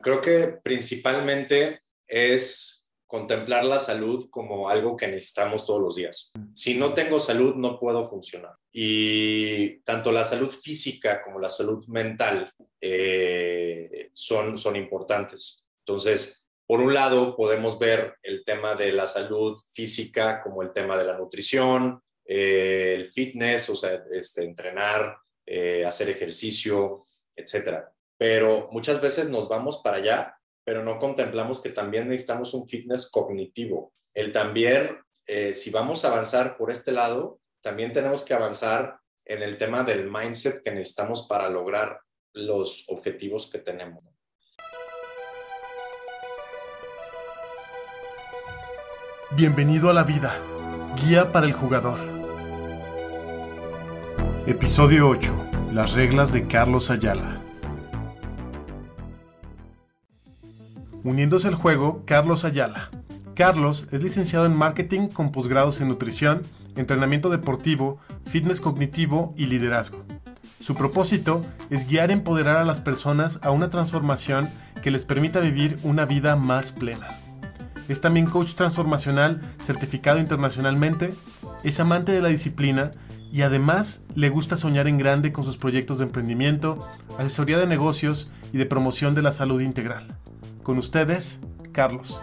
Creo que principalmente es contemplar la salud como algo que necesitamos todos los días. Si no tengo salud, no puedo funcionar. Y tanto la salud física como la salud mental eh, son, son importantes. Entonces, por un lado, podemos ver el tema de la salud física como el tema de la nutrición, eh, el fitness, o sea, este, entrenar, eh, hacer ejercicio, etcétera. Pero muchas veces nos vamos para allá, pero no contemplamos que también necesitamos un fitness cognitivo. El también, eh, si vamos a avanzar por este lado, también tenemos que avanzar en el tema del mindset que necesitamos para lograr los objetivos que tenemos. Bienvenido a la vida, guía para el jugador. Episodio 8. Las reglas de Carlos Ayala. Uniéndose al juego, Carlos Ayala. Carlos es licenciado en marketing con posgrados en nutrición, entrenamiento deportivo, fitness cognitivo y liderazgo. Su propósito es guiar y empoderar a las personas a una transformación que les permita vivir una vida más plena. Es también coach transformacional certificado internacionalmente, es amante de la disciplina y además le gusta soñar en grande con sus proyectos de emprendimiento, asesoría de negocios y de promoción de la salud integral. Con ustedes, Carlos.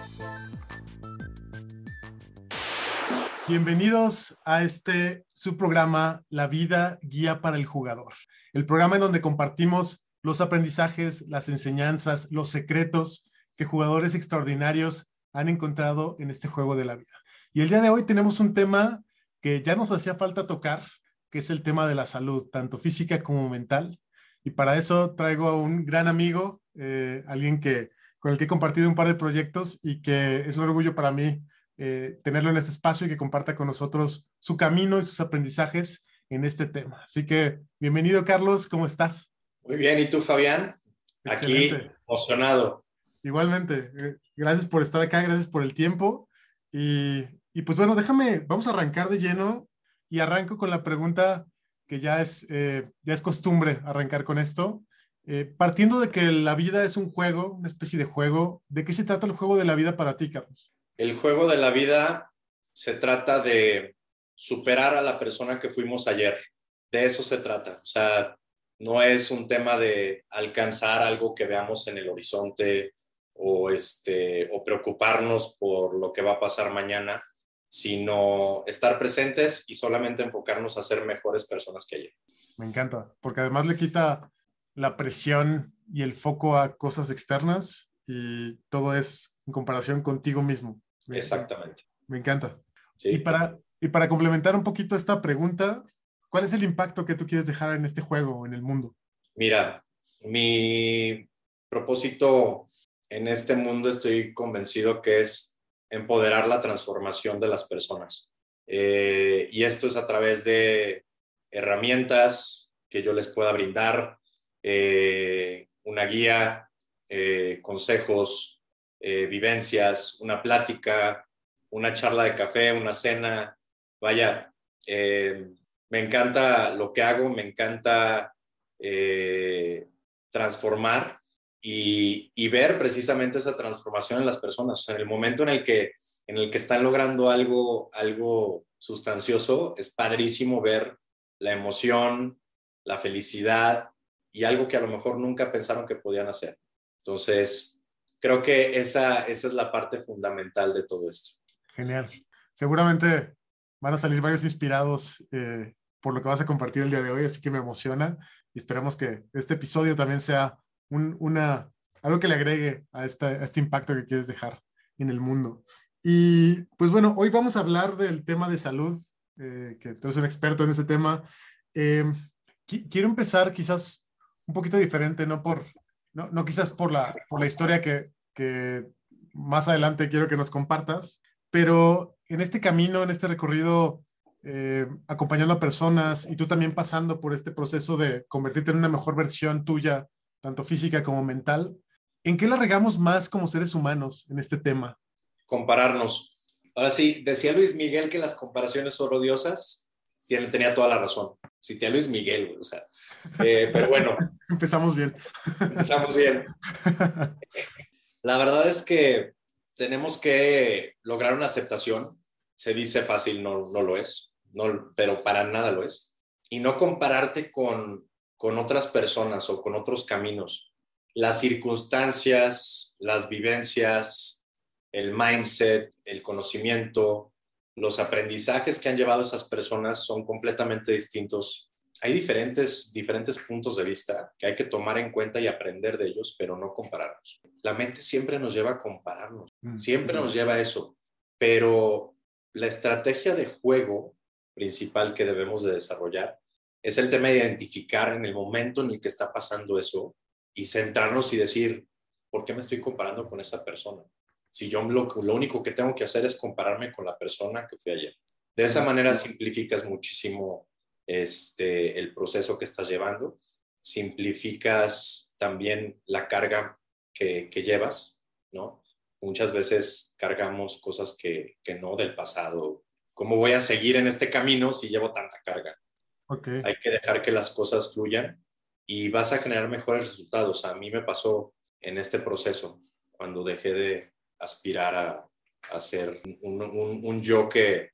Bienvenidos a este su programa La vida guía para el jugador. El programa en donde compartimos los aprendizajes, las enseñanzas, los secretos que jugadores extraordinarios han encontrado en este juego de la vida. Y el día de hoy tenemos un tema que ya nos hacía falta tocar, que es el tema de la salud, tanto física como mental. Y para eso traigo a un gran amigo, eh, alguien que, con el que he compartido un par de proyectos y que es un orgullo para mí eh, tenerlo en este espacio y que comparta con nosotros su camino y sus aprendizajes en este tema. Así que bienvenido, Carlos, ¿cómo estás? Muy bien, ¿y tú, Fabián? Aquí emocionado. Igualmente, eh, gracias por estar acá, gracias por el tiempo. Y, pues bueno, déjame, vamos a arrancar de lleno y arranco con la pregunta que ya es, eh, ya es costumbre arrancar con esto. Eh, partiendo de que la vida es un juego, una especie de juego, ¿de qué se trata el juego de la vida para ti, Carlos? El juego de la vida se trata de superar a la persona que fuimos ayer. De eso se trata. O sea, no es un tema de alcanzar algo que veamos en el horizonte o, este, o preocuparnos por lo que va a pasar mañana, sino estar presentes y solamente enfocarnos a ser mejores personas que ayer. Me encanta, porque además le quita la presión y el foco a cosas externas y todo es en comparación contigo mismo. Exactamente. Me encanta. Y, para, y para complementar un poquito esta pregunta, ¿cuál es el impacto que tú quieres dejar en este juego, en el mundo? Mira, mi propósito en este mundo estoy convencido que es empoderar la transformación de las personas. Eh, y esto es a través de herramientas que yo les pueda brindar, eh, una guía, eh, consejos, vivencias, una plática, una charla de café, una cena. Vaya, me encanta lo que hago, me encanta transformar y, ver precisamente esa transformación en las personas. en el momento en el que, en el que están logrando algo, algo sustancioso, es padrísimo ver la emoción, la felicidad y algo que a lo mejor nunca pensaron que podían hacer. Entonces, creo que esa, esa es la parte fundamental de todo esto. Genial. Seguramente van a salir varios inspirados eh, por lo que vas a compartir el día de hoy, así que me emociona y esperamos que este episodio también sea una, algo que le agregue a, este impacto que quieres dejar en el mundo. Y pues bueno, hoy vamos a hablar del tema de salud, eh, que tú eres un experto en ese tema. Eh, quiero empezar quizás un poquito diferente, no por, no, no quizás por la, por la historia que, que más adelante quiero que nos compartas, pero en este camino, en este recorrido, eh, acompañando a personas y tú también pasando por este proceso de convertirte en una mejor versión tuya tanto física como mental. ¿En qué la regamos más como seres humanos en este tema? Compararnos. Ahora sí, decía Luis Miguel que las comparaciones son odiosas. Tenía toda la razón. Cité a Luis Miguel, o sea. Eh, pero bueno. Empezamos bien. Empezamos bien. La verdad es que tenemos que lograr una aceptación. Se dice fácil, no, no lo es, no, pero para nada lo es. Y no compararte con, con otras personas o con otros caminos. Las circunstancias, las vivencias, el mindset, el conocimiento, los aprendizajes que han llevado esas personas son completamente distintos. Hay diferentes, diferentes puntos de vista que hay que tomar en cuenta y aprender de ellos, pero no compararnos. La mente siempre nos lleva a compararnos, mm, siempre nos lleva a eso, pero la estrategia de juego principal que debemos de desarrollar es el tema de identificar en el momento en el que está pasando eso y centrarnos y decir, ¿por qué me estoy comparando con esa persona? Si yo lo, único que tengo que hacer es compararme con la persona que fui ayer. De esa manera simplificas muchísimo este, el proceso que estás llevando, simplificas también la carga que, llevas, ¿no? Muchas veces cargamos cosas que, que, no del pasado. ¿Cómo voy a seguir en este camino si llevo tanta carga? Okay. Hay que dejar que las cosas fluyan y vas a generar mejores resultados. A mí me pasó en este proceso, cuando dejé de, aspirar a, a ser un, yo que,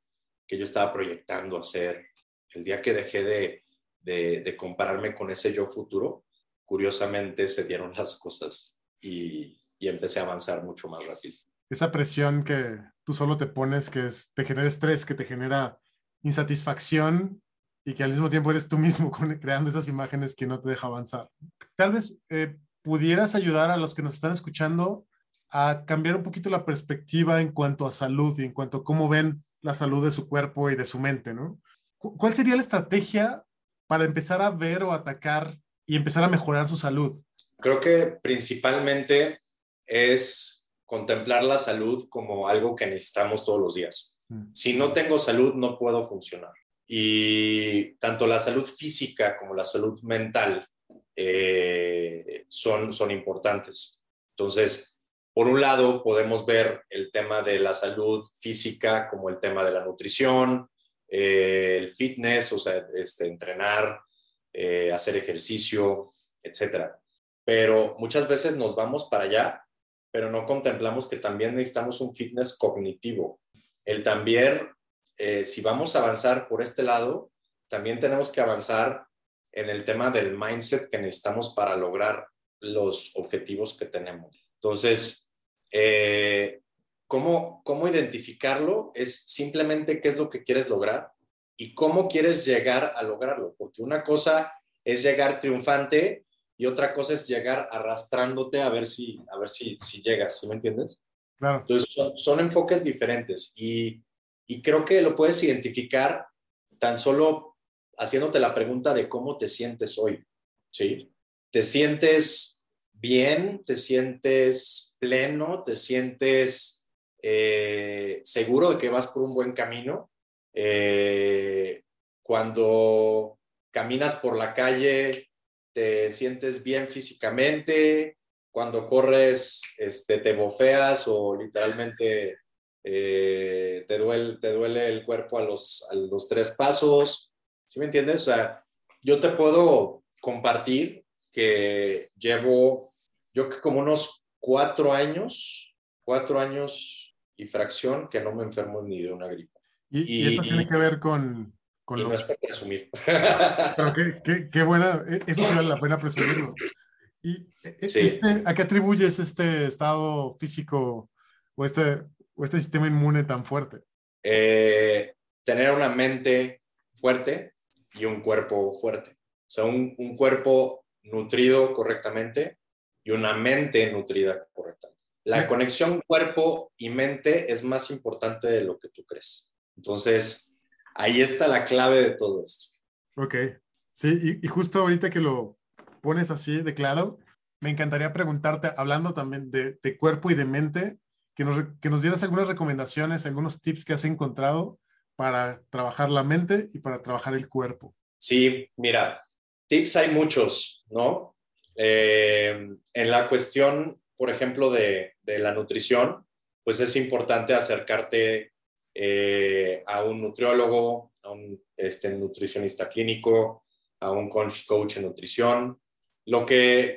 que, yo estaba proyectando a ser. El día que dejé de, de, compararme con ese yo futuro, curiosamente se dieron las cosas y, y, empecé a avanzar mucho más rápido. Esa presión que tú solo te pones, que te genera estrés, que te genera insatisfacción y que al mismo tiempo eres tú mismo creando esas imágenes que no te deja avanzar. Tal vez eh, pudieras ayudar a los que nos están escuchando a cambiar un poquito la perspectiva en cuanto a salud y en cuanto a cómo ven la salud de su cuerpo y de su mente, ¿no? ¿Cuál sería la estrategia para empezar a ver o atacar y empezar a mejorar su salud? Creo que principalmente es contemplar la salud como algo que necesitamos todos los días. Mm. Si no tengo salud, no puedo funcionar. Y tanto la salud física como la salud mental eh, son, son importantes. Entonces, por un lado, podemos ver el tema de la salud física como el tema de la nutrición, eh, el fitness, o sea, este, entrenar, eh, hacer ejercicio, etc. Pero muchas veces nos vamos para allá, pero no contemplamos que también necesitamos un fitness cognitivo. El también, eh, si vamos a avanzar por este lado, también tenemos que avanzar en el tema del mindset que necesitamos para lograr los objetivos que tenemos. Entonces, eh, ¿cómo, ¿cómo identificarlo? Es simplemente qué es lo que quieres lograr y cómo quieres llegar a lograrlo, porque una cosa es llegar triunfante y otra cosa es llegar arrastrándote a ver si, a ver si, si llegas, ¿sí me entiendes? Claro. Entonces, son, enfoques diferentes y, y creo que lo puedes identificar tan solo haciéndote la pregunta de cómo te sientes hoy, ¿sí? ¿Te sientes bien, te sientes pleno, te sientes eh, seguro de que vas por un buen camino. Eh, cuando caminas por la calle, te sientes bien físicamente. Cuando corres, este, te bofeas o literalmente eh, te, duele, te duele el cuerpo a los, a los tres pasos. ¿Sí me entiendes? O sea, yo te puedo compartir que llevo, yo que como unos cuatro años, cuatro años y fracción que no me enfermo ni de una gripe. Y, esto tiene que ver con... con y no es para presumir. Pero qué, qué, qué, buena, e, eso sí vale la pena presumirlo. ¿Y e, e, este, a qué atribuyes este estado físico o este, o este sistema inmune tan fuerte? Eh, tener una mente fuerte y un cuerpo fuerte. O sea, un, un cuerpo nutrido correctamente y una mente nutrida correctamente. La conexión cuerpo y mente es más importante de lo que tú crees. Entonces, ahí está la clave de todo esto. Ok, sí, y, justo ahorita que lo pones así de claro, me encantaría preguntarte, hablando también de, cuerpo y de mente, que nos, que nos dieras algunas recomendaciones, algunos tips que has encontrado para trabajar la mente y para trabajar el cuerpo. Sí, mira, tips hay muchos, ¿no? Eh, en la cuestión, por ejemplo, de, la nutrición, pues es importante acercarte eh, a un nutriólogo, a un este, nutricionista clínico, a un coach, coach en nutrición, lo que,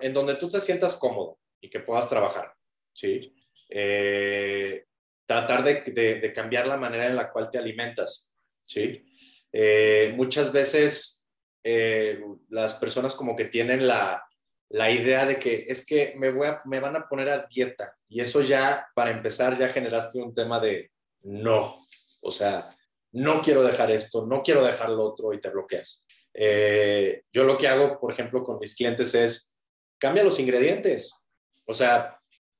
en donde tú te sientas cómodo y que puedas trabajar. ¿sí? Eh, tratar de, cambiar la manera en la cual te alimentas, ¿sí? Eh, muchas veces eh, las personas como que tienen la, idea de que es que me, voy me van a poner a dieta y eso ya, para empezar, ya generaste un tema de no, o sea, no quiero dejar esto, no quiero dejar lo otro y te bloqueas. yo lo que hago, por ejemplo, con mis clientes es, cambia los ingredientes. O sea,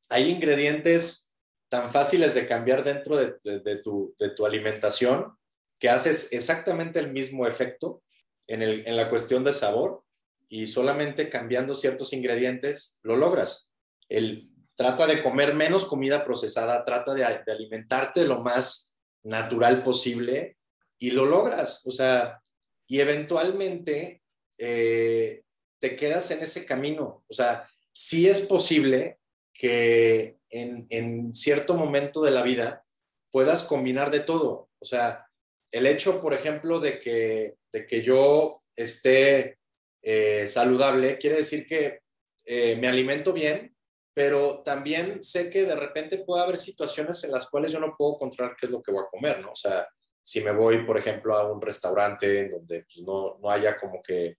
hay ingredientes tan fáciles de cambiar dentro de, tu, alimentación que haces exactamente el mismo efecto en, la cuestión de sabor y solamente cambiando ciertos ingredientes lo logras. El, trata de comer menos comida procesada, trata de, alimentarte lo más natural posible y lo logras. O sea, y eventualmente eh, te quedas en ese camino. O sea, sí es posible que en, cierto momento de la vida puedas combinar de todo. O sea, el hecho, por ejemplo, de que, de que yo esté eh, saludable, quiere decir que eh, me alimento bien, pero también sé que de repente puede haber situaciones en las cuales yo no puedo controlar qué es lo que voy a comer, ¿no? O sea, si me voy, por ejemplo, a un restaurante donde pues, no, no, haya como que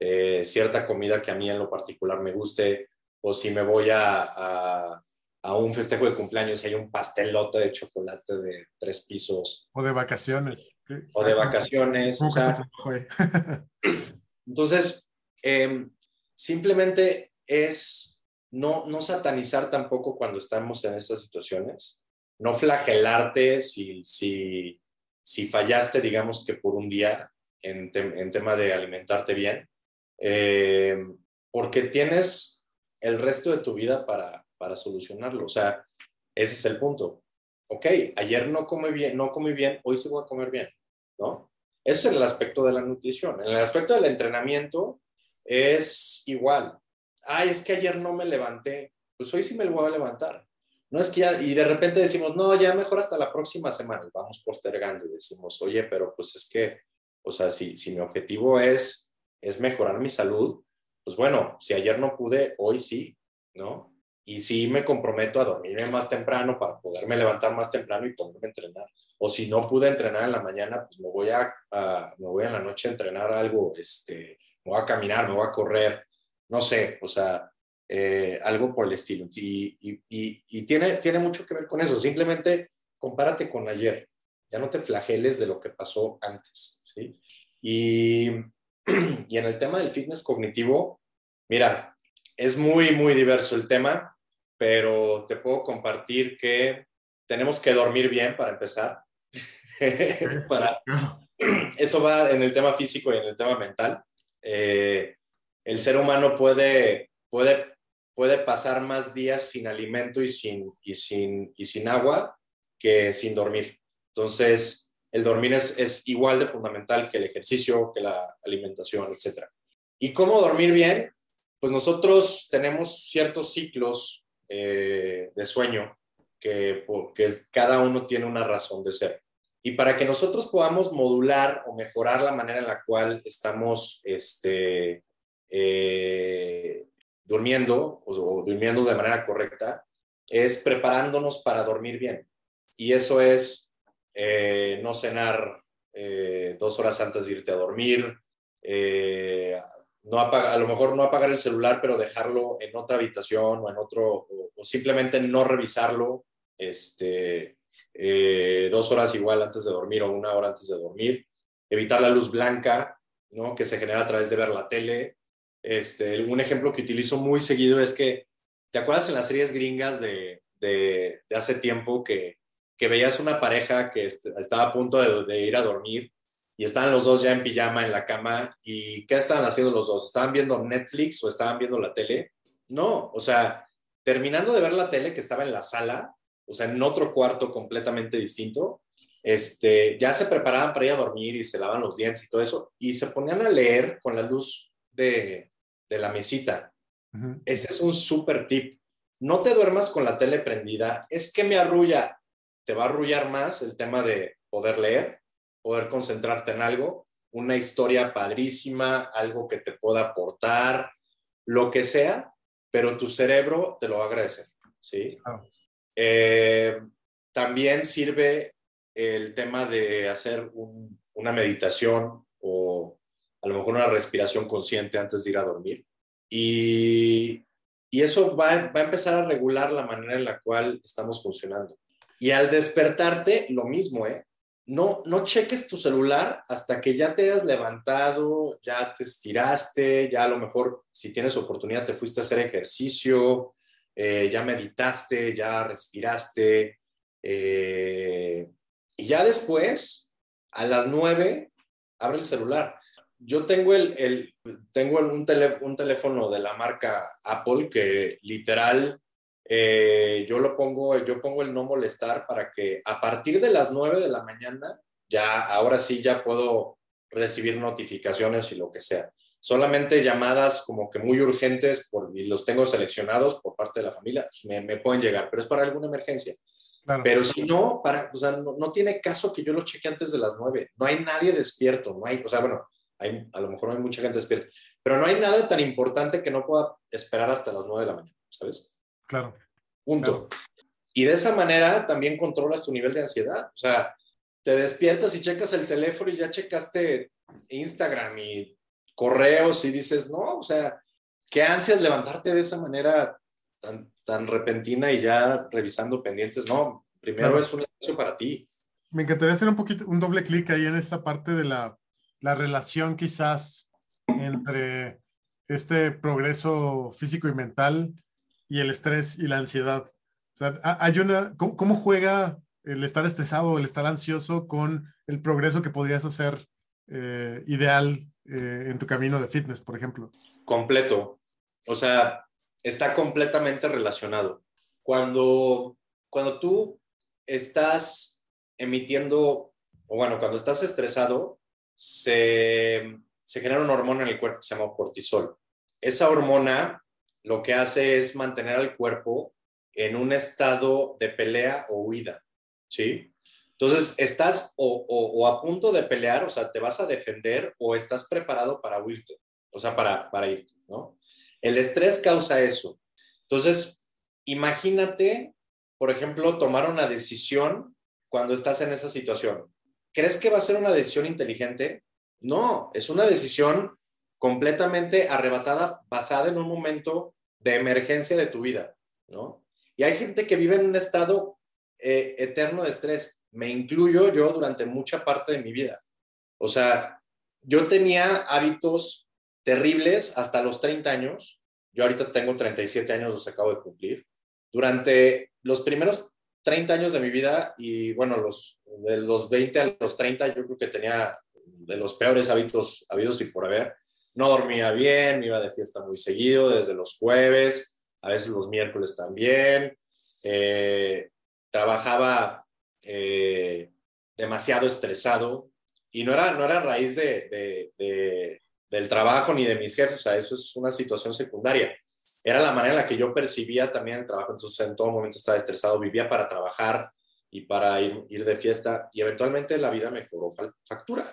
eh, cierta comida que a mí en lo particular me guste, o si me voy a, a, un festejo de cumpleaños y hay un pastelote de chocolate de tres pisos. O de vacaciones. O de vacaciones. entonces, em, simplemente es no, no satanizar tampoco cuando estamos en estas situaciones, no flagelarte si, si, si fallaste, digamos que por un día en, en tema de alimentarte bien, em, porque tienes el resto de tu vida para, para solucionarlo. O sea, ese es el punto. Ok, ayer no comí bien, no comí bien, hoy sí voy a comer bien, ¿no? Ese es el aspecto de la nutrición. En el aspecto del entrenamiento es igual. Ay, es que ayer no me levanté, pues hoy sí me lo voy a levantar. No es que ya, y de repente decimos, no, ya mejor hasta la próxima semana, vamos postergando y decimos, oye, pero pues es que, o sea, si, si mi objetivo es, es mejorar mi salud, pues bueno, si ayer no pude, hoy sí, ¿no? Y sí me comprometo a dormirme más temprano para poderme levantar más temprano y poderme entrenar. O si no pude entrenar en la mañana, pues me voy a, me voy en la noche a entrenar algo, este, me voy a caminar, me voy a correr, no sé, o sea, eh, algo por el estilo. Y, y, y, tiene, tiene mucho que ver con eso. Simplemente compárate con ayer. Ya no te flageles de lo que pasó antes, ¿sí? Y y en el tema del fitness cognitivo, mira, es muy, muy diverso el tema, pero te puedo compartir que tenemos que dormir bien para empezar. para, eso va en el tema físico y en el tema mental. Eh, el ser humano puede, puede, puede pasar más días sin alimento y sin, y, sin, y sin agua que sin dormir. Entonces, el dormir es, igual de fundamental que el ejercicio, que la alimentación, etc. ¿Y cómo dormir bien? Pues nosotros tenemos ciertos ciclos eh, de sueño que, cada uno tiene una razón de ser. Y para que nosotros podamos modular o mejorar la manera en la cual estamos este, eh, durmiendo o, durmiendo de manera correcta, es preparándonos para dormir bien. Y eso es eh, no cenar dos horas antes de irte a dormir, eh, no a lo mejor no apagar el celular, pero dejarlo en otra habitación o en otro, o, simplemente no revisarlo este, dos horas igual antes de dormir o una hora antes de dormir, evitar la luz blanca, ¿no? que se genera a través de ver la tele. Este, un ejemplo que utilizo muy seguido es que, ¿te acuerdas en las series gringas de, de hace tiempo que que veías una pareja que estaba a punto de, ir a dormir y estaban los dos ya en pijama en la cama y ¿qué estaban haciendo los dos? ¿Estaban viendo Netflix o estaban viendo la tele? No, o sea, terminando de ver la tele que estaba en la sala, o sea, en otro cuarto completamente distinto, este, ya se preparaban para ir a dormir y se lavan los dientes y todo eso, y se ponían a leer con la luz de, la mesita. Ese es un súper tip. No te duermas con la tele prendida, es que me arrulla te va a arrullar más el tema de poder leer, poder concentrarte en algo, una historia padrísima, algo que te pueda aportar, lo que sea, pero tu cerebro te lo va a agradecer. ¿sí? Eh, también sirve el tema de hacer una meditación o a lo mejor una respiración consciente antes de ir a dormir. Y, y eso va, va, a empezar a regular la manera en la cual estamos funcionando. Y al despertarte, lo mismo, ¿eh? No, no cheques tu celular hasta que ya te hayas levantado, ya te estiraste, ya a lo mejor si tienes oportunidad te fuiste a hacer ejercicio, eh, ya meditaste, ya respiraste. Eh, y ya después, a las nueve, abre el celular. Yo tengo, el, tengo un, un teléfono de la marca Apple que literal eh, yo lo pongo, yo pongo el no molestar para que a partir de las 9 de la mañana, ya, ahora sí ya puedo recibir notificaciones y lo que sea. Solamente llamadas como que muy urgentes por, y los tengo seleccionados por parte de la familia, pues, me, pueden llegar, pero es para alguna emergencia. Pero si no, para, o sea, no, tiene caso que yo lo cheque antes de las 9. No hay nadie despierto, no hay, o sea, bueno, hay, a lo mejor no hay mucha gente despierta, pero no hay nada tan importante que no pueda esperar hasta las 9 de la mañana, ¿sabes? Claro. Punto. Y de esa manera también controlas tu nivel de ansiedad. O sea, te despiertas y checas el teléfono y ya checaste Instagram y correos y dices, no, o sea, qué ansias levantarte de esa manera tan, tan repentina y ya revisando pendientes. No, primero es un negocio para ti. Me encantaría hacer un poquito, un doble clic ahí en esta parte de la, la relación quizás entre este progreso físico y mental y el estrés y la ansiedad. Hay una, ¿cómo, juega el estar estresado el estar ansioso con el progreso que podrías hacer eh, ideal eh, en tu camino de fitness, por ejemplo? Completo. O sea, está completamente relacionado. Cuando, cuando tú estás emitiendo, o bueno, cuando estás estresado, se, se genera una hormona en el cuerpo que se llama cortisol. Esa hormona lo que hace es mantener al cuerpo en un estado de pelea o huida, ¿sí? Entonces, estás o, a punto de pelear, o sea, te vas a defender o estás preparado para huirte, o sea, para, para irte, ¿no? El estrés causa eso. Entonces, imagínate, por ejemplo, tomar una decisión cuando estás en esa situación. ¿Crees que va a ser una decisión inteligente? No, es una decisión completamente arrebatada, basada en un momento de emergencia de tu vida, ¿no? Y hay gente que vive en un estado eh, eterno de estrés. Me incluyo yo durante mucha parte de mi vida. O sea, yo tenía hábitos terribles hasta los 30 años. Yo ahorita tengo 37 años, los acabo de cumplir. Durante los primeros 30 años de mi vida y bueno, los, de los 20 a los 30 yo creo que tenía de los peores hábitos habidos y por haber no dormía bien, me iba de fiesta muy seguido, desde los jueves, a veces los miércoles también. Eh, trabajaba eh, demasiado estresado y no era, no era raíz de, del trabajo ni de mis jefes, o sea, eso es una situación secundaria. Era la manera en la que yo percibía también el trabajo, entonces en todo momento estaba estresado, vivía para trabajar y para ir, ir de fiesta y eventualmente la vida me cobró factura.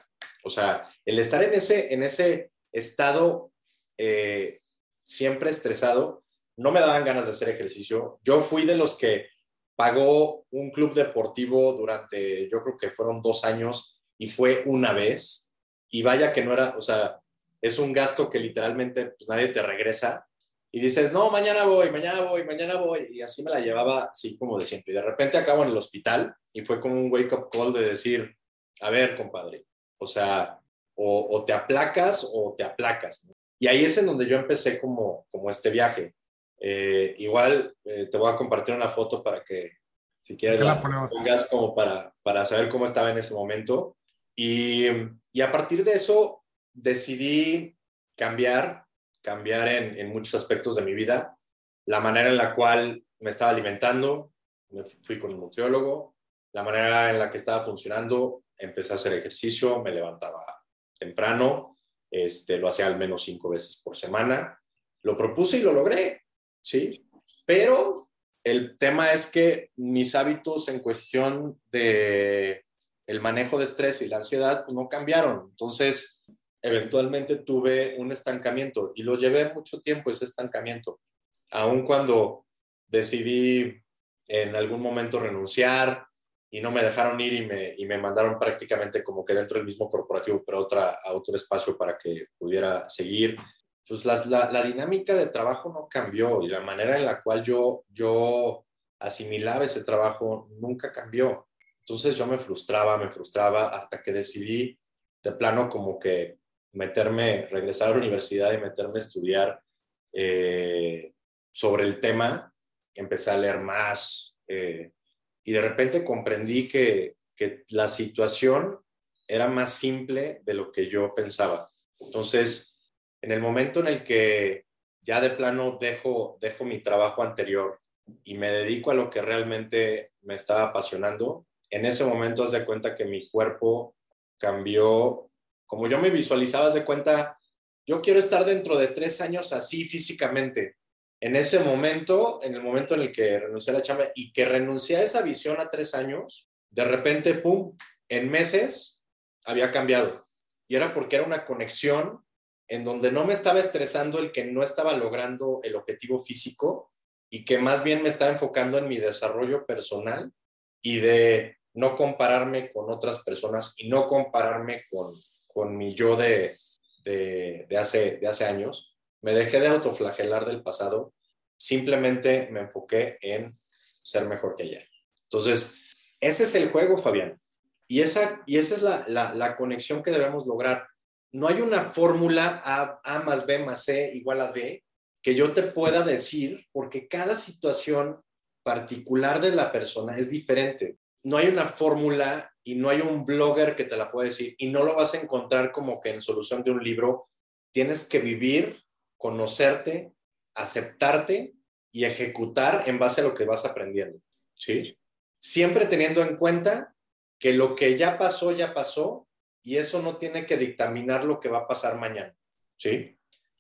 O sea, el estar en ese, en ese estado eh, siempre estresado, no me daban ganas de hacer ejercicio. Yo fui de los que pagó un club deportivo durante, yo creo que fueron dos años y fue una vez. Y vaya que no era, o sea, es un gasto que literalmente pues, nadie te regresa. Y dices, no, mañana voy, mañana voy, mañana voy. Y así me la llevaba, así como de siempre. Y de repente acabo en el hospital y fue como un wake-up call de decir, a ver, compadre, o sea, o, te aplacas o te aplacas. Y ahí es en donde yo empecé como, como este viaje. Eh, igual eh, te voy a compartir una foto para que, si quieres, la, pongas como para, para saber cómo estaba en ese momento. Y, y a partir de eso decidí cambiar, cambiar en, en, muchos aspectos de mi vida. La manera en la cual me estaba alimentando, me fui con un nutriólogo, la manera en la que estaba funcionando, empecé a hacer ejercicio, me levantaba temprano, este, lo hacía al menos cinco veces por semana. Lo propuse y lo logré, ¿sí? Pero el tema es que mis hábitos en cuestión de el manejo de estrés y la ansiedad pues, no cambiaron. Entonces, eventualmente tuve un estancamiento y lo llevé mucho tiempo ese estancamiento, aun cuando decidí en algún momento renunciar y no me dejaron ir y me, y me mandaron prácticamente como que dentro del mismo corporativo, pero otra, a otro espacio para que pudiera seguir. Pues la, la, dinámica de trabajo no cambió y la manera en la cual yo, yo asimilaba ese trabajo nunca cambió. Entonces yo me frustraba, me frustraba hasta que decidí de plano como que meterme, regresar a la universidad y meterme a estudiar eh, sobre el tema. Empecé a leer más eh, y de repente comprendí que, que la situación era más simple de lo que yo pensaba. Entonces, en el momento en el que ya de plano dejo, dejo mi trabajo anterior y me dedico a lo que realmente me estaba apasionando, en ese momento haz de cuenta que mi cuerpo cambió, como yo me visualizaba, haz de cuenta, yo quiero estar dentro de tres años así físicamente. En ese momento, en el momento en el que renuncié a la chamba y que renuncié a esa visión a tres años, de repente, pum, en meses había cambiado. Y era porque era una conexión en donde no me estaba estresando el que no estaba logrando el objetivo físico y que más bien me estaba enfocando en mi desarrollo personal y de no compararme con otras personas y no compararme con, con mi yo de, de, hace, de hace años. Me dejé de autoflagelar del pasado, simplemente me enfoqué en ser mejor que ayer. Entonces, ese es el juego, Fabián. Y esa, y esa es la, la, conexión que debemos lograr. No hay una fórmula A, A más B más C igual a D que yo te pueda decir, porque cada situación particular de la persona es diferente. No hay una fórmula y no hay un blogger que te la pueda decir y no lo vas a encontrar como que en solución de un libro. Tienes que vivir, conocerte, aceptarte y ejecutar en base a lo que vas aprendiendo. ¿Sí? Siempre teniendo en cuenta que lo que ya pasó, ya pasó y eso no tiene que dictaminar lo que va a pasar mañana. ¿Sí?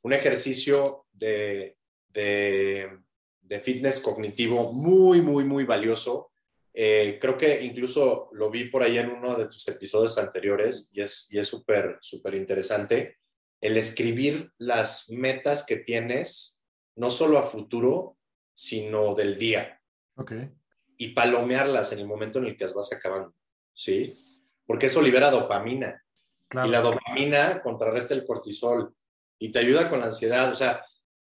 un ejercicio de, de, fitness cognitivo muy, muy, muy valioso. Eh, creo que incluso lo vi por ahí en uno de tus episodios anteriores y es y súper, súper interesante. El escribir las metas que tienes, no solo a futuro, sino del día. Ok. Y palomearlas en el momento en el que las vas acabando. ¿Sí? Porque eso libera dopamina. Y la dopamina contrarresta el cortisol y te ayuda con la ansiedad. O sea,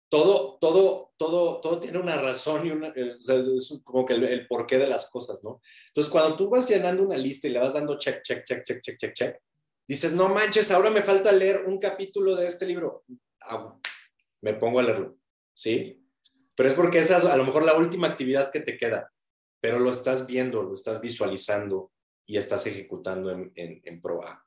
todo, todo, todo, todo tiene una razón y una, eh, es como que el, porqué de las cosas, ¿no? Entonces, cuando tú vas llenando una lista y le vas dando check, check, check, check, check, check, check, dices, no manches, ahora me falta leer un capítulo de este libro. Ah, me pongo a leerlo, ¿sí? Pero es porque esa es a lo mejor la última actividad que te queda, pero lo estás viendo, lo estás visualizando y estás ejecutando en, en, en proa.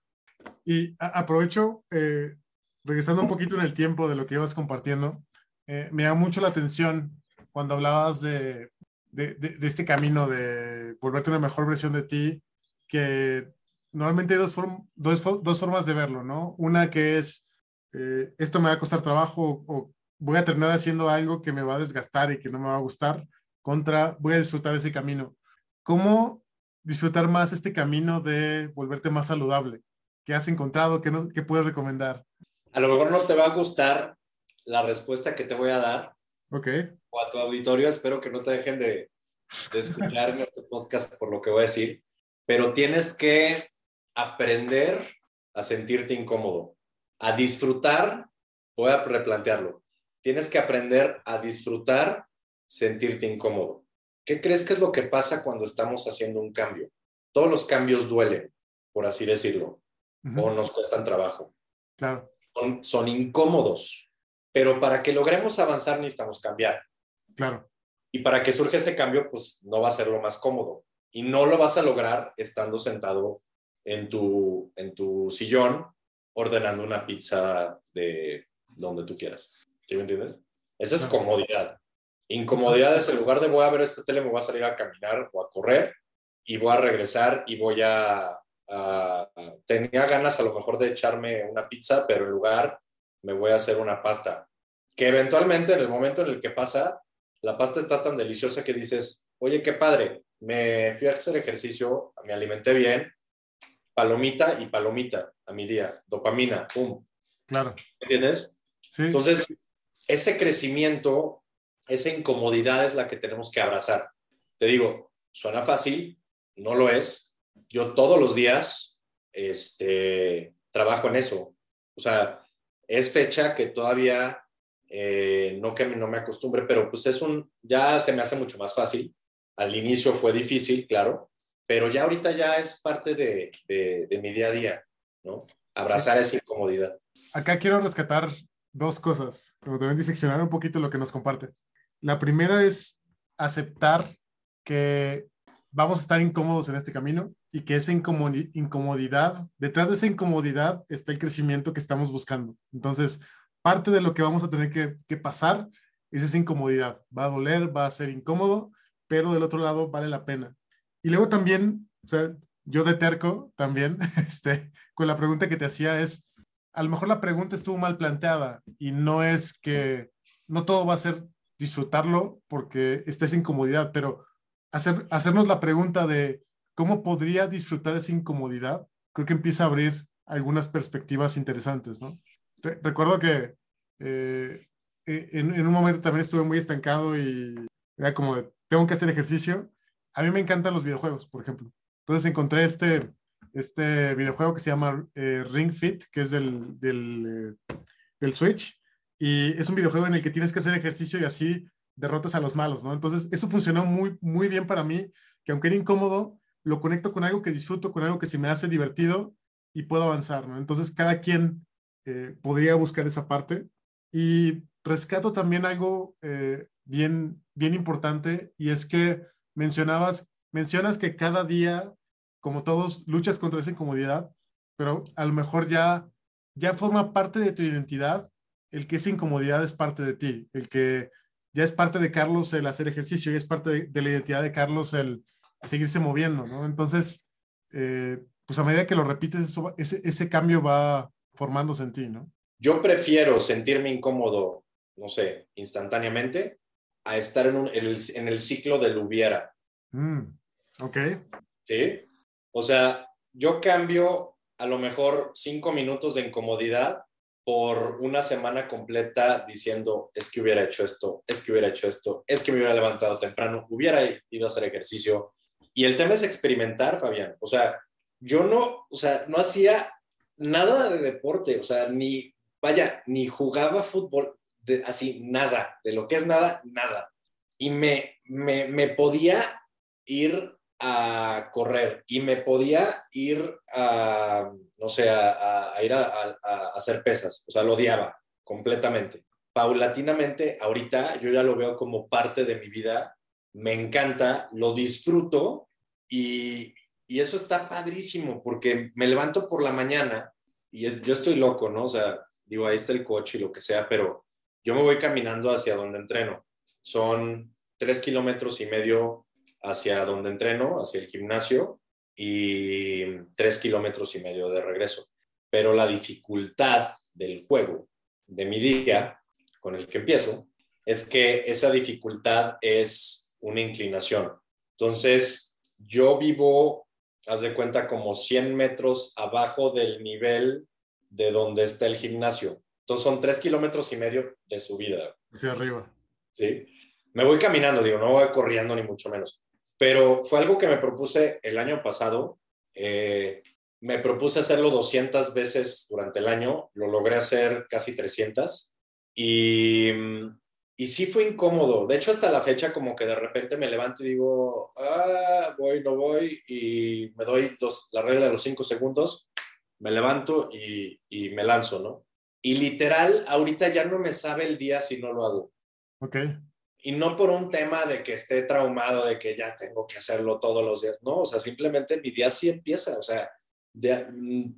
Y aprovecho eh, regresando un poquito en el tiempo de lo que ibas compartiendo, eh, me da mucho la atención cuando hablabas de, de, este camino de volverte una mejor versión de ti, que normalmente hay dos, dos, dos formas de verlo, ¿no? Una que es, eh, esto me va a costar trabajo o voy a terminar haciendo algo que me va a desgastar y que no me va a gustar, contra voy a disfrutar ese camino. ¿Cómo disfrutar más este camino de volverte más saludable? ¿Qué has encontrado? ¿Qué, no, qué puedes recomendar? a lo mejor no te va a gustar la respuesta que te voy a dar. Ok. O a tu auditorio, espero que no te dejen de, de escuchar este podcast por lo que voy a decir, pero tienes que aprender a sentirte incómodo, a disfrutar, voy a replantearlo, tienes que aprender a disfrutar sentirte incómodo. ¿Qué crees que es lo que pasa cuando estamos haciendo un cambio? Todos los cambios duelen, por así decirlo, o nos cuestan trabajo. Claro son, incómodos, pero para que logremos avanzar necesitamos cambiar. Claro. Y para que surja ese cambio, pues no va a ser lo más cómodo. Y no lo vas a lograr estando sentado en tu, en tu sillón ordenando una pizza de donde tú quieras. ¿Sí me entiendes? Esa es comodidad. Incomodidad es el lugar de voy a ver esta tele, me voy a salir a caminar o a correr y voy a regresar y voy a tenía ganas a lo mejor de echarme una pizza, pero en lugar me voy a hacer una pasta. Que eventualmente en el momento en el que pasa, la pasta está tan deliciosa que dices, oye, qué padre, me fui a hacer ejercicio, me alimenté bien, palomita y palomita a mi día, dopamina, pum. Claro. ¿Entiendes? Sí. Entonces, ese crecimiento esa incomodidad es la que tenemos que abrazar. Te digo, suena fácil, no lo es. Yo todos los días este, trabajo en eso. O sea, es fecha que todavía eh, no que no me acostumbre, pero pues es un, ya se me hace mucho más fácil. Al inicio fue difícil, claro, pero ya ahorita ya es parte de, de, mi día a día, ¿no? Abrazar esa incomodidad. Acá quiero rescatar dos cosas, pero también diseccionar un poquito lo que nos compartes. La primera es aceptar que vamos a estar incómodos en este camino y que esa incomodidad, detrás de esa incomodidad está el crecimiento que estamos buscando. Entonces, parte de lo que vamos a tener que, que pasar es esa incomodidad. Va a doler, va a ser incómodo, pero del otro lado vale la pena. Y luego también, o sea, yo de terco también, este, con la pregunta que te hacía es, a lo mejor la pregunta estuvo mal planteada y no es que, no todo va a ser disfrutarlo porque estés incomodidad, pero hacer, hacernos la pregunta de cómo podría disfrutar esa incomodidad, creo que empieza a abrir algunas perspectivas interesantes, ¿no? recuerdo que eh, e, en, en, un momento también estuve muy estancado y era como de, tengo que hacer ejercicio. A mí me encantan los videojuegos, por ejemplo. Entonces encontré este, este videojuego que se llama eh, Ring Fit, que es del, eh, del Switch. Y es un videojuego en el que tienes que hacer ejercicio y así derrotas a los malos, ¿no? Entonces, eso funcionó muy, muy bien para mí, que aunque era incómodo, lo conecto con algo que disfruto, con algo que se me hace divertido y puedo avanzar, ¿no? Entonces, cada quien eh, podría buscar esa parte. Y rescato también algo bien, bien importante y es que mencionabas, mencionas que cada día, como todos, luchas contra esa incomodidad, pero a lo mejor ya, ya forma parte de tu identidad el que esa incomodidad es parte de ti, el que ya es parte de Carlos el hacer ejercicio, ya es parte de, la identidad de Carlos el seguirse moviendo, ¿no? Entonces, eh, pues a medida que lo repites, ese, ese cambio va, formándose en ti, ¿no? Yo prefiero sentirme incómodo, no sé, instantáneamente, a estar en, el, ciclo del hubiera. Mm, ok. Sí. O sea, yo cambio a lo mejor cinco minutos de incomodidad por una semana completa diciendo, es que hubiera hecho esto, es que hubiera hecho esto, es que me hubiera levantado temprano, hubiera ido a hacer ejercicio. Y el tema es experimentar, Fabián. O sea, yo no, o sea, no hacía nada de deporte, o sea, ni, vaya, ni jugaba fútbol, así, nada, de lo que es nada, nada. Y me, me, podía ir a correr y me podía ir a, no sé, a, ir a, hacer pesas, o sea, lo odiaba completamente. Paulatinamente, ahorita yo ya lo veo como parte de mi vida, me encanta, lo disfruto y, y eso está padrísimo porque me levanto por la mañana y yo estoy loco, ¿no? O sea, digo, ahí está el coche y lo que sea, pero yo me voy caminando hacia donde entreno. Son tres kilómetros y medio hacia donde entreno, hacia el gimnasio, y tres kilómetros y medio de regreso. Pero la dificultad del juego, de mi día, con el que empiezo, es que esa dificultad es una inclinación. Entonces, yo vivo haz de cuenta, como 100 metros abajo del nivel de donde está el gimnasio. Entonces son tres kilómetros y medio de subida. Hacia arriba. Sí. Me voy caminando, digo, no voy corriendo ni mucho menos. Pero fue algo que me propuse el año pasado. Eh, me propuse hacerlo 200 veces durante el año. Lo logré hacer casi 300. Y y sí fue incómodo. De hecho, hasta la fecha como que de repente me levanto y digo, ah, voy, no voy, y me doy la regla de los cinco segundos, me levanto y, y, me lanzo, ¿no? Y literal, ahorita ya no me sabe el día si no lo hago. Ok. Y no por un tema de que esté traumado, de que ya tengo que hacerlo todos los días, no, o sea, simplemente mi día sí empieza, o sea,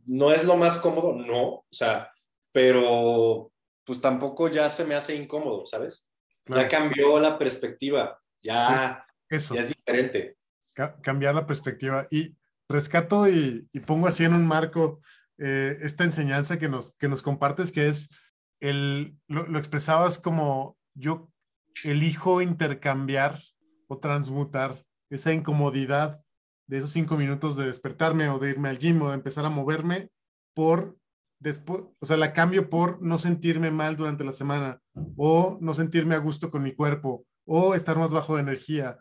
no es lo más cómodo, no, o sea, pero pues tampoco ya se me hace incómodo, ¿sabes? Ya cambió la perspectiva, ya, Eso. es diferente. cambiar la perspectiva. Y rescato y, pongo así en un marco eh, esta enseñanza que nos, que nos compartes, que es, el, lo, expresabas como yo elijo intercambiar o transmutar esa incomodidad de esos cinco minutos de despertarme o de irme al gym o de empezar a moverme por después, o sea, la cambio por no sentirme mal durante la semana o no sentirme a gusto con mi cuerpo o estar más bajo de energía.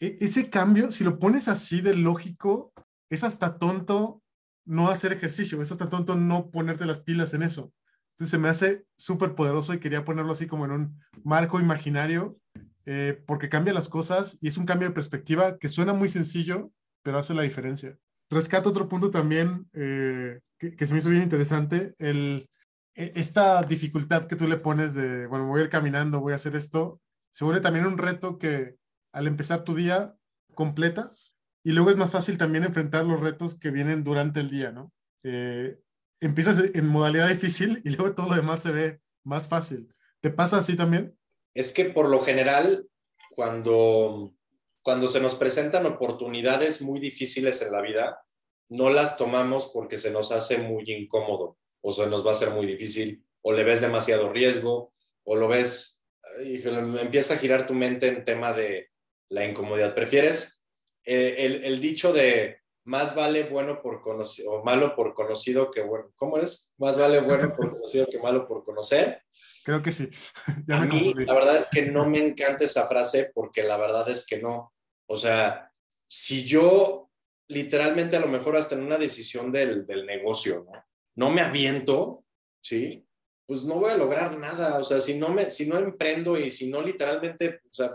E, ese cambio, si lo pones así de lógico, es hasta tonto no hacer ejercicio, es hasta tonto no ponerte las pilas en eso. Entonces se me hace súper poderoso y quería ponerlo así como en un marco imaginario, eh, porque cambia las cosas y es un cambio de perspectiva que suena muy sencillo, pero hace la diferencia. Rescato otro punto también eh, que, se me hizo bien interesante, el, e, esta dificultad que tú le pones de, bueno, voy a ir caminando, voy a hacer esto, se vuelve también un reto que al empezar tu día completas y luego es más fácil también enfrentar los retos que vienen durante el día, ¿no? Eh, empiezas en modalidad difícil y luego todo lo demás se ve más fácil. ¿Te pasa así también? Es que por lo general, cuando, cuando se nos presentan oportunidades muy difíciles en la vida, no las tomamos porque se nos hace muy incómodo o se nos va a ser muy difícil o le ves demasiado riesgo o lo ves, empieza a girar tu mente en tema de la incomodidad. ¿Prefieres eh, el, dicho de más vale bueno por conocido o malo por conocido que bueno? ¿Cómo es? Más vale bueno por conocido que malo por conocer. Creo que sí. a mí la verdad es que no me encanta esa frase porque la verdad es que no. O sea, si yo literalmente a lo mejor hasta en una decisión del, del negocio, ¿no? No me aviento, ¿sí? Pues no voy a lograr nada, o sea, si no, me, si no emprendo y si no literalmente, o sea,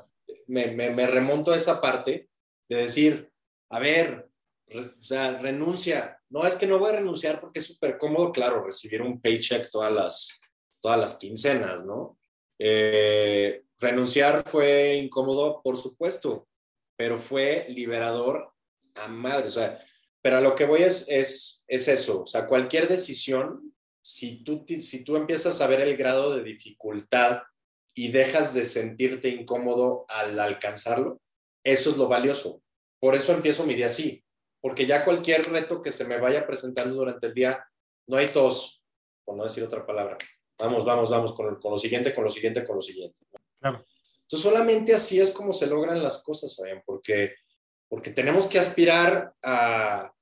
me, me, me remonto a esa parte de decir, a ver, o sea, renuncia. No, es que no voy a renunciar porque es súper cómodo, claro, recibir un paycheck todas las, todas las quincenas, ¿no? Eh, renunciar fue incómodo, por supuesto, pero fue liberador a madre, o sea, pero a lo que voy es, es, es eso, o sea, cualquier decisión, si tú, si tú empiezas a ver el grado de dificultad y dejas de sentirte incómodo al alcanzarlo, eso es lo valioso. Por eso empiezo mi día así, porque ya cualquier reto que se me vaya presentando durante el día, no hay tos, por no decir otra palabra. Vamos, vamos, vamos, con, con lo siguiente, con lo siguiente, con lo siguiente. Claro. Entonces, solamente así es como se logran las cosas, Fabián, porque porque tenemos que aspirar a,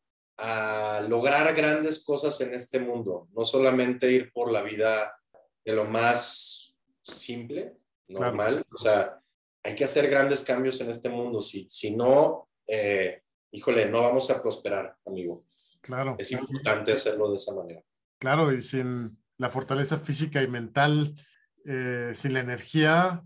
lograr grandes cosas en este mundo, no solamente ir por la vida de lo más simple, normal, o sea, hay que hacer grandes cambios en este mundo, si, si no, eh, híjole, no vamos a prosperar, amigo. Claro. Es importante hacerlo de esa manera. Claro, y sin la fortaleza física y mental, eh, sin la energía,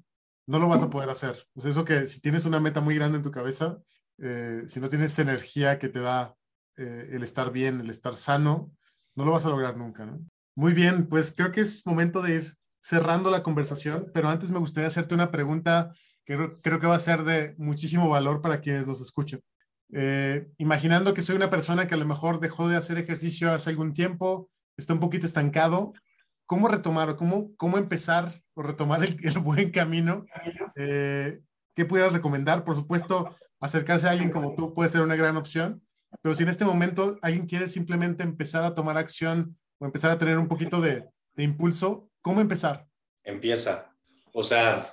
no lo vas a poder hacer. Pues eso que si tienes una meta muy grande en tu cabeza, eh, si no tienes energía que te da eh, el estar bien, el estar sano, no lo vas a lograr nunca. ¿no? Muy bien, pues creo que es momento de ir cerrando la conversación, pero antes me gustaría hacerte una pregunta que creo, que va a ser de muchísimo valor para quienes nos escuchan. Eh, imaginando que soy una persona que a lo mejor dejó de hacer ejercicio hace algún tiempo, está un poquito estancado, ¿cómo retomar cómo, cómo empezar o retomar el, buen camino? ¿Qué pudieras recomendar? Por supuesto, acercarse a alguien como tú puede ser una gran opción, pero si en este momento alguien quiere simplemente empezar a tomar acción o empezar a tener un poquito de, impulso, ¿cómo empezar? Empieza. O sea,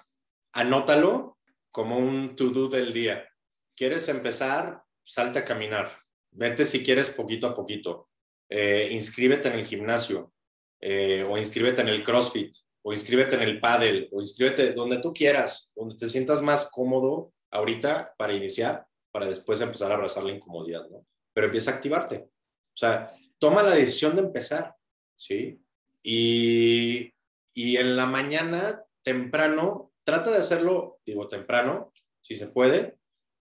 anótalo como un to-do del día. ¿Quieres empezar? Salta a caminar. Vete si quieres poquito a poquito. Eh, inscríbete en el gimnasio eh, o inscríbete en el CrossFit o inscríbete en el paddle o inscríbete donde tú quieras, donde te sientas más cómodo ahorita para iniciar, para después empezar a abrazar la incomodidad, ¿no? Pero empieza a activarte. O sea, toma la decisión de empezar, ¿sí? Y, y en la mañana, temprano, trata de hacerlo, digo, temprano, si se puede,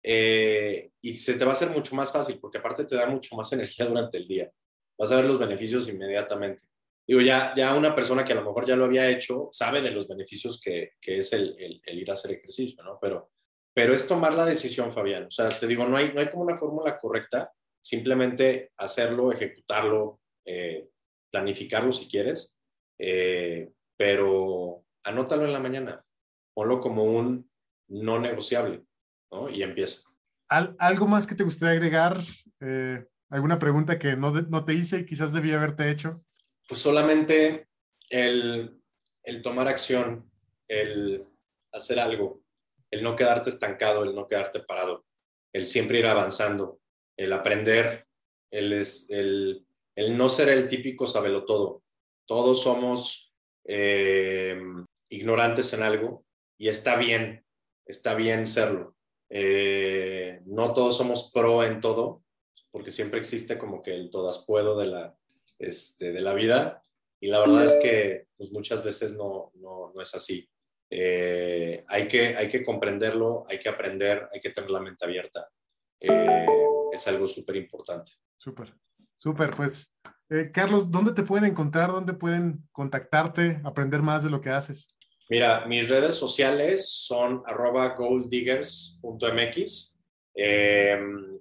eh, y se te va a hacer mucho más fácil, porque aparte te da mucho más energía durante el día. Vas a ver los beneficios inmediatamente. Digo, ya, ya una persona que a lo mejor ya lo había hecho sabe de los beneficios que, que es el, el, ir a hacer ejercicio, ¿no? Pero pero es tomar la decisión, Fabián. O sea, te digo, no hay, no hay como una fórmula correcta, simplemente hacerlo, ejecutarlo, eh, planificarlo si quieres, eh, pero anótalo en la mañana, ponlo como un no negociable, ¿no? Y empieza. ¿Algo más que te gustaría agregar? Eh, ¿Alguna pregunta que no, no te hice y quizás debía haberte hecho? Pues solamente el, el tomar acción, el hacer algo, el no quedarte estancado, el no quedarte parado, el siempre ir avanzando, el aprender, el, el, el no ser el típico todo. Todos somos eh, ignorantes en algo y está bien, está bien serlo. Eh, no todos somos pro en todo, porque siempre existe como que el todas puedo de la, este, de la vida y la verdad es que pues, muchas veces no, no, no es así. Eh, hay, que, hay que comprenderlo, hay que aprender, hay que tener la mente abierta. Eh, es algo súper importante. Súper, súper. Pues, Carlos, ¿dónde te pueden encontrar? ¿Dónde pueden contactarte, aprender más de lo que haces? Mira, mis redes sociales son arroba golddiggers.mx.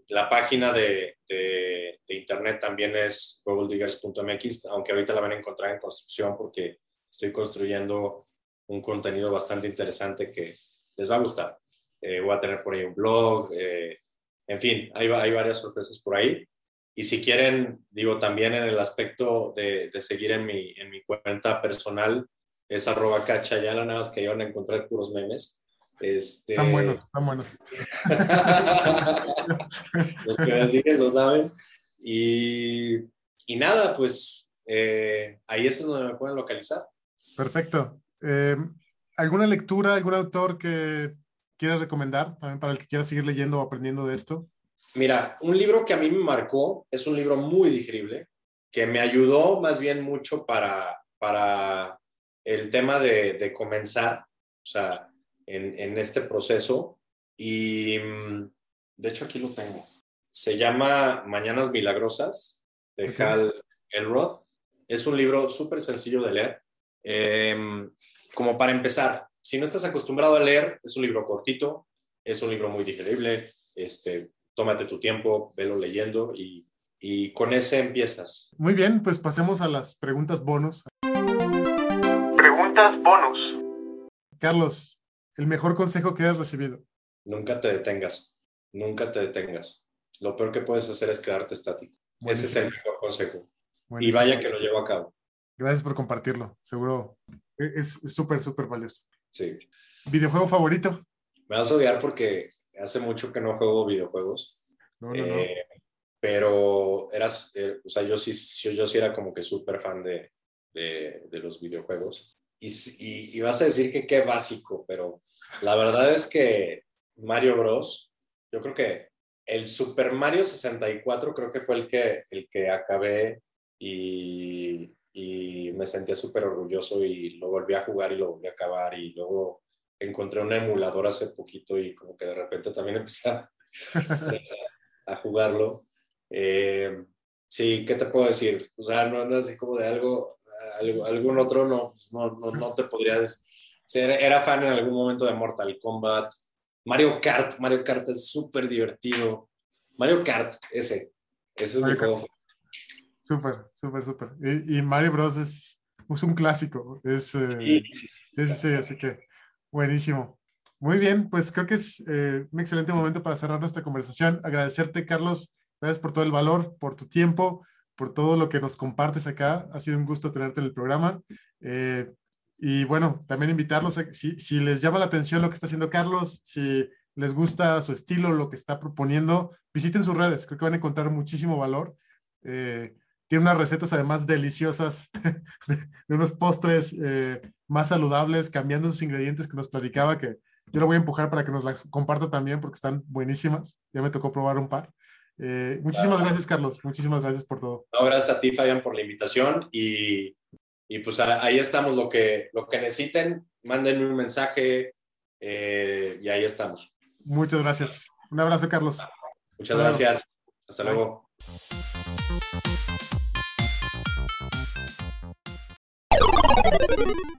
la página de, de, internet también es golddiggers.mx, aunque ahorita la van a encontrar en construcción porque estoy construyendo un contenido bastante interesante que les va a gustar. Eh, voy a tener por ahí un blog, eh, en fin, hay, hay varias sorpresas por ahí. Y si quieren, digo, también en el aspecto de, de seguir en mi, en mi cuenta personal, es arroba cacha, ya la nada más que van a encontrar puros memes. Este... Están buenos, están buenos. Los que me siguen lo saben. Y, y nada, pues eh, ahí es donde me pueden localizar. Perfecto. Eh, ¿Alguna lectura, algún autor que quieras recomendar también para el que quiera seguir leyendo o aprendiendo de esto? Mira, un libro que a mí me marcó es un libro muy digerible, que me ayudó más bien mucho para, para el tema de, de comenzar, o sea, en, en, este proceso. Y mm, de hecho aquí lo tengo. Se llama Mañanas Milagrosas de okay. Hal Elrod. Es un libro súper sencillo de leer. Eh, como para empezar, si no estás acostumbrado a leer, es un libro cortito, es un libro muy digerible, este, tómate tu tiempo, velo leyendo y, y con ese empiezas. Muy bien, pues pasemos a las preguntas bonus. Preguntas bonus. Carlos, el mejor consejo que has recibido. Nunca te detengas, nunca te detengas. Lo peor que puedes hacer es quedarte estático. Buenísimo. Ese es el mejor consejo. Buenísimo. Y vaya que lo llevo a cabo. Gracias por compartirlo. Seguro es súper, súper valioso. Sí. ¿Videojuego favorito? Me vas a odiar porque hace mucho que no juego videojuegos. No, no, eh, no. Pero eras, eh, o sea, yo sí, yo, yo sí era como que súper fan de, de, de, los videojuegos. Y, vas a decir que qué básico, pero la verdad es que Mario Bros, yo creo que el Super Mario 64 creo que fue el que, el que acabé y, me sentía súper orgulloso y lo volví a jugar y lo volví a acabar y luego encontré un emulador hace poquito y como que de repente también empecé a, jugarlo. Eh, sí, ¿qué te puedo decir? O sea, no, no así como de algo algún otro no, no, no, no te podría decir. Era fan en algún momento de Mortal Kombat. Mario Kart, Mario Kart es súper divertido. Mario Kart, ese, ese es Mario mi juego. Súper, súper, súper. Y, y, Mario Bros. es, es un clásico. Es, eh, sí, sí, sí, así que buenísimo. Muy bien, pues creo que es eh, un excelente momento para cerrar nuestra conversación. Agradecerte, Carlos. Gracias por todo el valor, por tu tiempo, por todo lo que nos compartes acá. Ha sido un gusto tenerte en el programa. Eh, y bueno, también invitarlos a si, si les llama la atención lo que está haciendo Carlos, si les gusta su estilo, lo que está proponiendo, visiten sus redes. Creo que van a encontrar muchísimo valor. Eh, tiene unas recetas además deliciosas de, unos postres eh, más saludables, cambiando sus ingredientes que nos platicaba, que yo lo voy a empujar para que nos las comparta también porque están buenísimas. Ya me tocó probar un par. Eh, muchísimas gracias, Carlos. Muchísimas gracias por todo. No, gracias a ti, Fabián, por la invitación. Y, y pues ahí estamos. Lo que, lo que necesiten, mándenme un mensaje eh, y ahí estamos. Muchas gracias. Un abrazo, Carlos. Muchas Hasta gracias. Luego. Hasta luego.